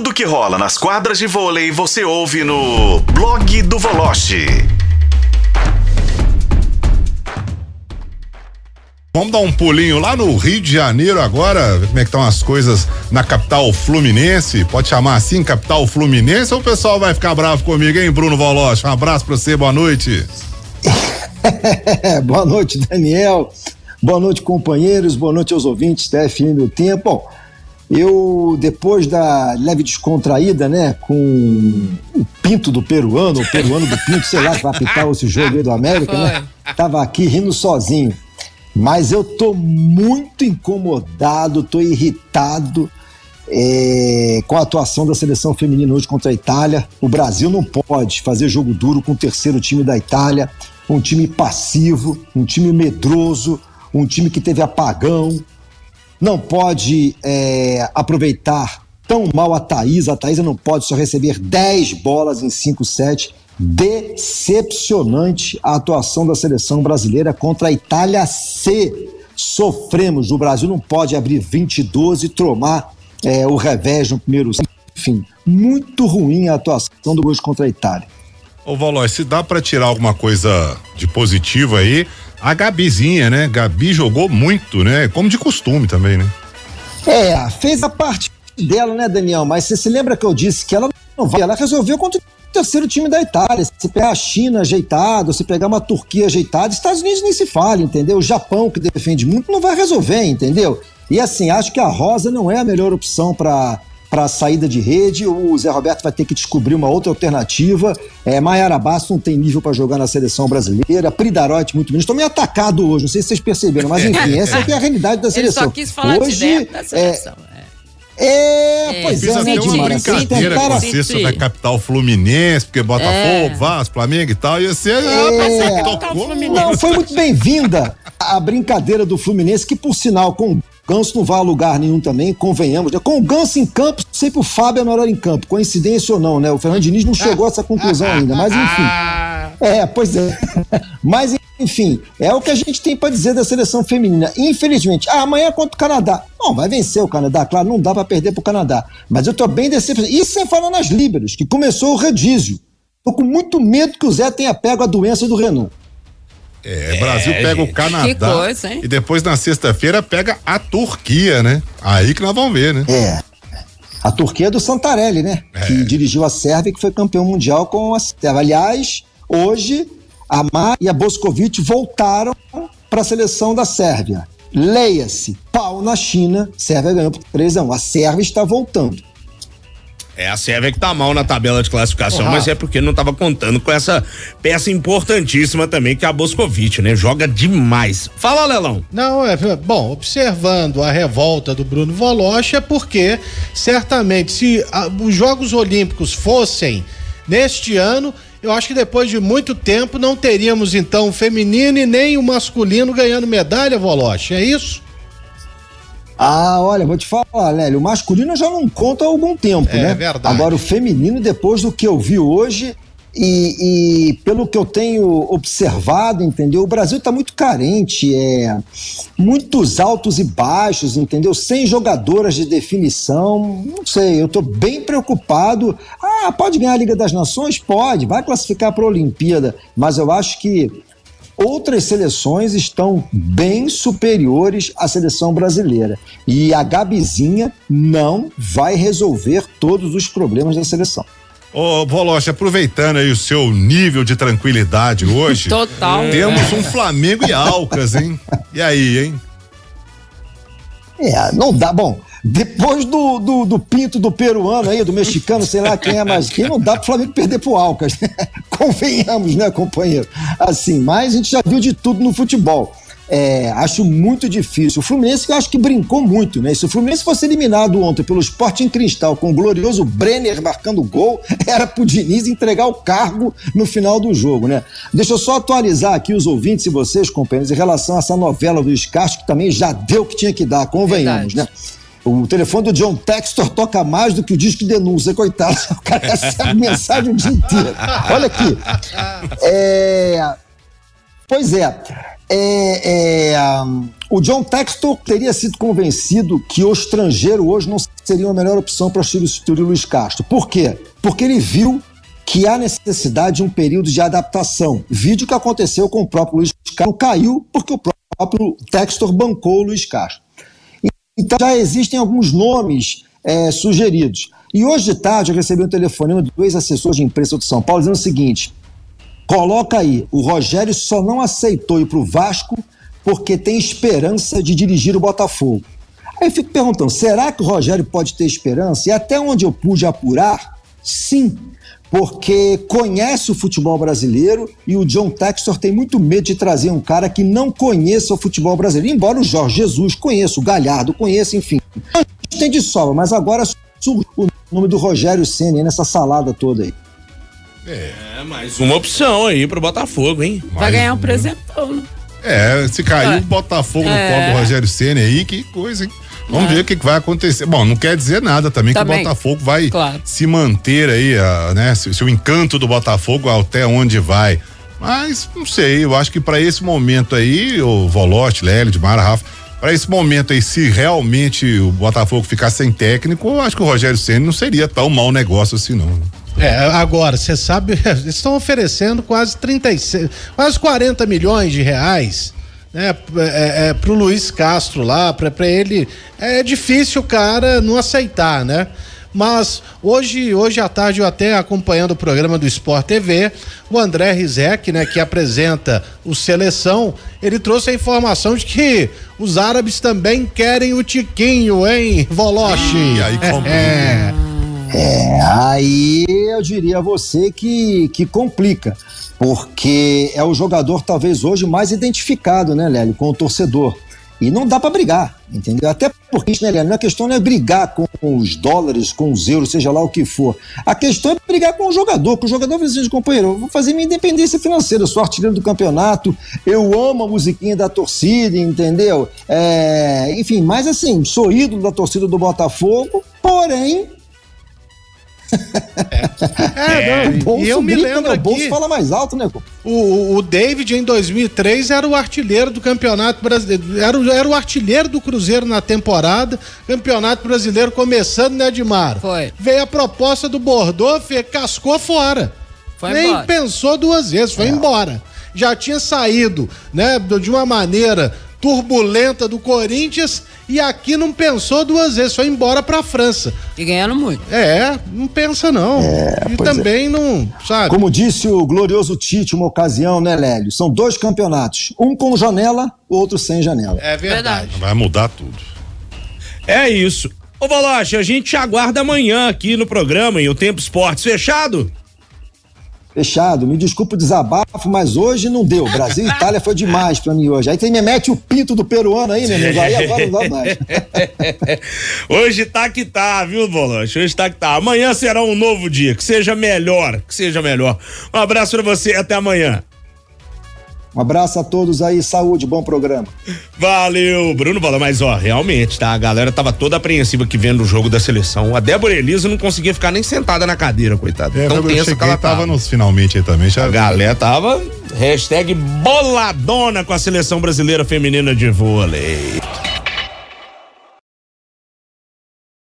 Tudo que rola nas quadras de vôlei você ouve no blog do Voloche. Vamos dar um pulinho lá no Rio de Janeiro agora, ver como é que estão as coisas na capital fluminense. Pode chamar assim, capital fluminense, ou o pessoal vai ficar bravo comigo, hein, Bruno Voloche? Um abraço pra você, boa noite. boa noite, Daniel. Boa noite, companheiros. Boa noite aos ouvintes da FM do Tempo. Bom, eu, depois da leve descontraída, né, com o pinto do peruano, o peruano do pinto, sei lá, que vai apitar esse jogo aí do América, né? Tava aqui rindo sozinho. Mas eu tô muito incomodado, tô irritado é, com a atuação da seleção feminina hoje contra a Itália. O Brasil não pode fazer jogo duro com o terceiro time da Itália, um time passivo, um time medroso, um time que teve apagão. Não pode é, aproveitar tão mal a Thaís. A Thaís não pode só receber 10 bolas em 5 sets decepcionante a atuação da seleção brasileira contra a Itália C. Sofremos, o Brasil não pode abrir 22 e tomar é, o revés no primeiro. Enfim, muito ruim a atuação do hoje contra a Itália. Ô Valois, se dá para tirar alguma coisa de positivo aí, a Gabizinha, né? Gabi jogou muito, né? Como de costume também, né? É, fez a parte dela, né, Daniel? Mas você se lembra que eu disse que ela não vai, ela resolveu contra terceiro time da Itália. Se pegar a China ajeitado, se pegar uma Turquia ajeitada, Estados Unidos nem se fala, entendeu? O Japão, que defende muito, não vai resolver, entendeu? E assim, acho que a Rosa não é a melhor opção para para a saída de rede, o Zé Roberto vai ter que descobrir uma outra alternativa. É, Maiara Basso não tem nível para jogar na seleção brasileira, Pridarote muito menos. Estou meio atacado hoje, não sei se vocês perceberam, mas enfim, essa é, é a realidade da seleção. Ele só quis falar hoje, da seleção. É, é, é, pois é, né, Fiz uma brincadeira com a capital fluminense, porque Botafogo, é. Vasco, Flamengo e tal, e você é, tocou. Não, foi muito bem-vinda a brincadeira do Fluminense, que por sinal, com Ganso não vai a lugar nenhum também, convenhamos. Né? Com o Ganso em campo, sempre o Fábio é melhor em campo, coincidência ou não, né? O Fernando Diniz não chegou a essa conclusão ainda, mas enfim. É, pois é. Mas enfim, é o que a gente tem para dizer da seleção feminina. Infelizmente, ah, amanhã é contra o Canadá. Bom, vai vencer o Canadá, claro, não dá para perder pro Canadá. Mas eu tô bem decepcionado. Isso sem falar nas Líberos, que começou o redízio. Tô com muito medo que o Zé tenha pego a doença do Renault. É, Brasil é, pega o Canadá coisa, e depois na sexta-feira pega a Turquia, né? Aí que nós vamos ver, né? É. A Turquia é do Santarelli, né? É. Que dirigiu a Sérvia e que foi campeão mundial com a Sérvia. Aliás, hoje a Mar e a Boscovic voltaram para a seleção da Sérvia. Leia-se, pau na China, Sérvia ganhou por 3 a 1. A Sérvia está voltando. É a Sérvia que tá mal na tabela de classificação, uhum. mas é porque não estava contando com essa peça importantíssima também, que é a Boscovic, né? Joga demais. Fala, Lelão. Não, é, bom, observando a revolta do Bruno Voloche é porque certamente se a, os Jogos Olímpicos fossem neste ano, eu acho que depois de muito tempo não teríamos então o feminino e nem o masculino ganhando medalha, Voloche, é isso? Ah, olha, vou te falar, Lélio, o masculino já não conta há algum tempo, é, né? É verdade. Agora o feminino, depois do que eu vi hoje, e, e, pelo que eu tenho observado, entendeu? O Brasil está muito carente, é muitos altos e baixos, entendeu? Sem jogadoras de definição. Não sei, eu estou bem preocupado. Ah, pode ganhar a Liga das Nações? Pode, vai classificar para a Olimpíada, mas eu acho que outras seleções estão bem superiores à seleção brasileira. E a Gabizinha não vai resolver todos os problemas da seleção. Ô, Voloche, aproveitando aí o seu nível de tranquilidade hoje. Total. Temos um Flamengo e Alcas, hein? E aí, hein? É, não dá. Bom, depois do, do, do, pinto do peruano aí, do mexicano, sei lá quem é mais quem, não dá pro Flamengo perder pro Alcas, né? Convenhamos, né, companheiro? Assim, mas a gente já viu de tudo no futebol. É, acho muito difícil. O Fluminense eu acho que brincou muito, né? Se o Fluminense fosse eliminado ontem pelo Sporting Cristal com o glorioso Brenner marcando gol, era pro Diniz entregar o cargo no final do jogo, né? Deixa eu só atualizar aqui os ouvintes e vocês, companheiros, em relação a essa novela do Escárcio, que também já deu o que tinha que dar, convenhamos, Verdade. né? O telefone do John Textor toca mais do que o disco de denúncia, coitado. O cara recebe mensagem o dia inteiro. Olha aqui. É... Pois é. É, é, o John Textor teria sido convencido que o estrangeiro hoje não seria uma melhor opção para substituir Luiz Castro. Por quê? Porque ele viu que há necessidade de um período de adaptação. Vídeo que aconteceu com o próprio Luiz Castro, caiu porque o próprio Textor bancou o Luiz Castro. Então já existem alguns nomes é, sugeridos. E hoje de tarde eu recebi um telefonema de dois assessores de imprensa de São Paulo dizendo o seguinte: coloca aí, o Rogério só não aceitou ir para o Vasco porque tem esperança de dirigir o Botafogo. Aí eu fico perguntando: será que o Rogério pode ter esperança? E até onde eu pude apurar, sim, porque conhece o futebol brasileiro e o John Textor tem muito medo de trazer um cara que não conheça o futebol brasileiro. Embora o Jorge Jesus conheça, o Galhardo conheça, enfim. Tem de sobra, mas agora surge o nome do Rogério Senna nessa salada toda aí. É, mais uma opção aí pro Botafogo, hein? Vai ganhar um presentão. né? É, se caiu o Botafogo no É. colo do Rogério Senna aí, que coisa, hein? Vamos É. ver o que, que vai acontecer. Bom, não quer dizer nada também, que Também. o Botafogo vai Claro. se manter aí, a, né? Se, se o encanto do Botafogo até onde vai. Mas não sei, eu acho que para esse momento aí, o Volote, Lélio, Dimara, Rafa, para esse momento aí, se realmente o Botafogo ficar sem técnico, eu acho que o Rogério Senna não seria tão mau negócio assim, não. É, agora, você sabe, eles estão oferecendo quase 36, quase 40 milhões de reais, né, é, é, pro Luiz Castro lá, pra, pra ele, é difícil o cara não aceitar, né? Mas hoje, hoje à tarde, eu até acompanhando o programa do Sport TV, o André Rizek, né, que apresenta o Seleção, ele trouxe a informação de que os árabes também querem o Tiquinho, hein, Voloche? E aí complica. É. É, aí eu diria a você que, que complica, porque é o jogador talvez hoje mais identificado, né, Lélio, com o torcedor. E não dá para brigar, entendeu? Até porque, né, Lélio, a questão não é brigar com os dólares, com os euros, seja lá o que for. A questão é brigar com o jogador, que o jogador vai dizer, companheiro, eu vou fazer minha independência financeira, eu sou artilheiro do campeonato, eu amo a musiquinha da torcida, entendeu? É, enfim, mas assim, sou ídolo da torcida do Botafogo, porém, É, não, o bolso e eu me grita, lembro né? O bolso aqui, fala mais alto, né? o, o- David em 2003 era o artilheiro do Campeonato Brasileiro, era, o- era o artilheiro do Cruzeiro na temporada, Campeonato Brasileiro começando, né, Edmar? Foi. Veio a proposta do Bordeaux, fe- cascou fora. Foi Nem embora. pensou duas vezes, É. foi embora. Já tinha saído, né, de uma maneira turbulenta do Corinthians e aqui não pensou duas vezes, foi embora pra França. E ganhando muito. É, não pensa não. e pois é. também não, sabe? Como disse o glorioso Tite, uma ocasião, né, Lélio? São dois campeonatos. Um com janela, o outro sem janela. É verdade. Verdade. Vai mudar tudo. É isso. Ô, Baloche, a gente te aguarda amanhã aqui no programa em o Tempo Esportes fechado? Fechado. Me desculpa o desabafo, mas hoje não deu. Brasil e Itália foi demais pra mim hoje. Aí tem me mete o pinto do peruano aí, meu amigo. Aí agora não dá mais. Hoje tá que tá, viu, Boloche? Hoje tá que tá. Amanhã será um novo dia. Que seja melhor. Que seja melhor. Um abraço pra você até amanhã. Um abraço a todos aí. Saúde, bom programa. Valeu, Bruno falou, mas ó, realmente, tá? A galera tava toda apreensiva aqui vendo o jogo da seleção. A Débora Elisa não conseguia ficar nem sentada na cadeira, coitada. É, Tão eu tensa que ela tava tava. nos finalmente aí também. Já... A galera tava hashtag boladona com a seleção brasileira feminina de vôlei.